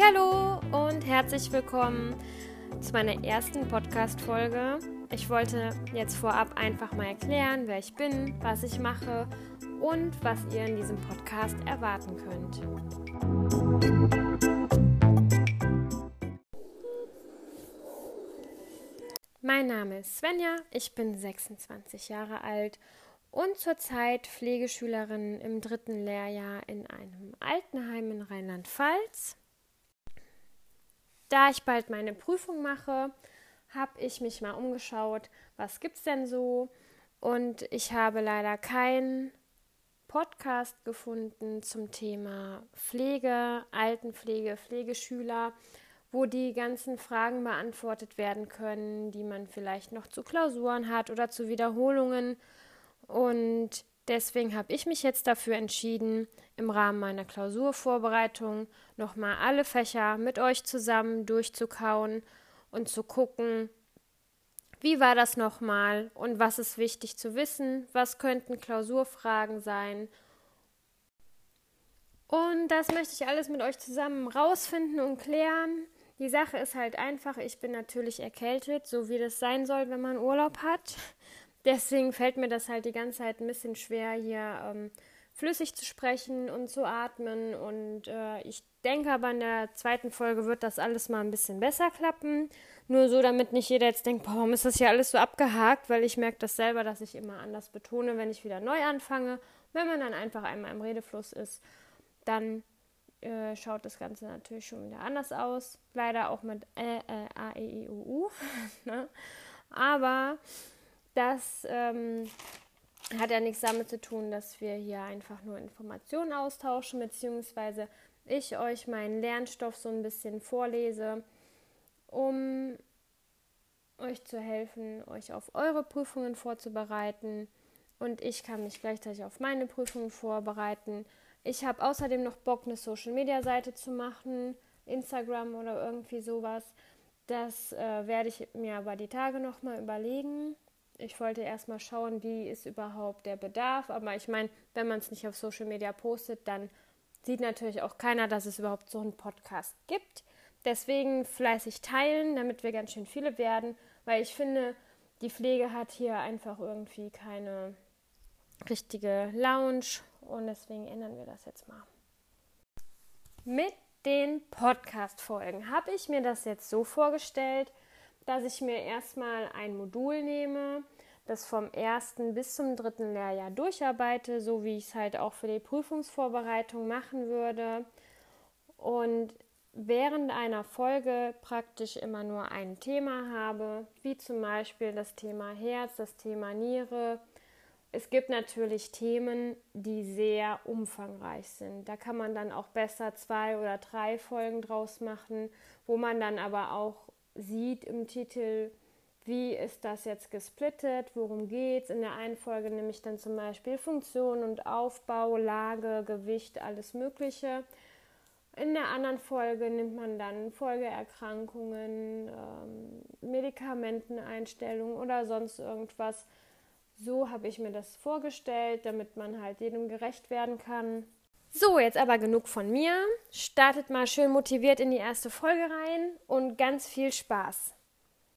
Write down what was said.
Hallo und herzlich willkommen zu meiner ersten Podcast Folge. Ich wollte jetzt vorab einfach mal erklären, wer ich bin, was ich mache und was ihr in diesem Podcast erwarten könnt. Mein Name ist Svenja, ich bin 26 Jahre alt und zurzeit Pflegeschülerin im dritten Lehrjahr in einem Altenheim in Rheinland-Pfalz. Da ich bald meine Prüfung mache, habe ich mich mal umgeschaut, was gibt's denn so? Und ich habe leider keinen Podcast gefunden zum Thema Pflege, Altenpflege, Pflegeschüler, wo die ganzen Fragen beantwortet werden können, die man vielleicht noch zu Klausuren hat oder zu Wiederholungen und deswegen habe ich mich jetzt dafür entschieden, im Rahmen meiner Klausurvorbereitung nochmal alle Fächer mit euch zusammen durchzukauen und zu gucken, wie war das nochmal und was ist wichtig zu wissen, was könnten Klausurfragen sein. Und das möchte ich alles mit euch zusammen rausfinden und klären. Die Sache ist halt einfach, ich bin natürlich erkältet, so wie das sein soll, wenn man Urlaub hat deswegen fällt mir das halt die ganze Zeit ein bisschen schwer, hier ähm, flüssig zu sprechen und zu atmen. Und äh, ich denke aber in der zweiten Folge wird das alles mal ein bisschen besser klappen. Nur so, damit nicht jeder jetzt denkt, warum ist das hier alles so abgehakt? Weil ich merke das selber, dass ich immer anders betone, wenn ich wieder neu anfange. Wenn man dann einfach einmal im Redefluss ist, dann äh, schaut das Ganze natürlich schon wieder anders aus. Leider auch mit äh, äh, A, E, I, U, U. ne? Aber das ähm, hat ja nichts damit zu tun, dass wir hier einfach nur Informationen austauschen, beziehungsweise ich euch meinen Lernstoff so ein bisschen vorlese, um euch zu helfen, euch auf eure Prüfungen vorzubereiten. Und ich kann mich gleichzeitig auf meine Prüfungen vorbereiten. Ich habe außerdem noch Bock, eine Social-Media-Seite zu machen, Instagram oder irgendwie sowas. Das äh, werde ich mir aber die Tage nochmal überlegen ich wollte erstmal schauen, wie ist überhaupt der Bedarf. Aber ich meine, wenn man es nicht auf Social Media postet, dann sieht natürlich auch keiner, dass es überhaupt so einen Podcast gibt. Deswegen fleißig teilen, damit wir ganz schön viele werden, weil ich finde, die Pflege hat hier einfach irgendwie keine richtige Lounge und deswegen ändern wir das jetzt mal. Mit den Podcast-Folgen habe ich mir das jetzt so vorgestellt, dass ich mir erstmal ein Modul nehme, das vom ersten bis zum dritten Lehrjahr durcharbeite, so wie ich es halt auch für die Prüfungsvorbereitung machen würde. Und während einer Folge praktisch immer nur ein Thema habe, wie zum Beispiel das Thema Herz, das Thema Niere. Es gibt natürlich Themen, die sehr umfangreich sind. Da kann man dann auch besser zwei oder drei Folgen draus machen, wo man dann aber auch sieht im Titel, wie ist das jetzt gesplittet, worum geht es. In der einen Folge nehme ich dann zum Beispiel Funktion und Aufbau, Lage, Gewicht, alles Mögliche. In der anderen Folge nimmt man dann Folgeerkrankungen, ähm, Medikamenteneinstellungen oder sonst irgendwas. So habe ich mir das vorgestellt, damit man halt jedem gerecht werden kann. So, jetzt aber genug von mir. Startet mal schön motiviert in die erste Folge rein und ganz viel Spaß.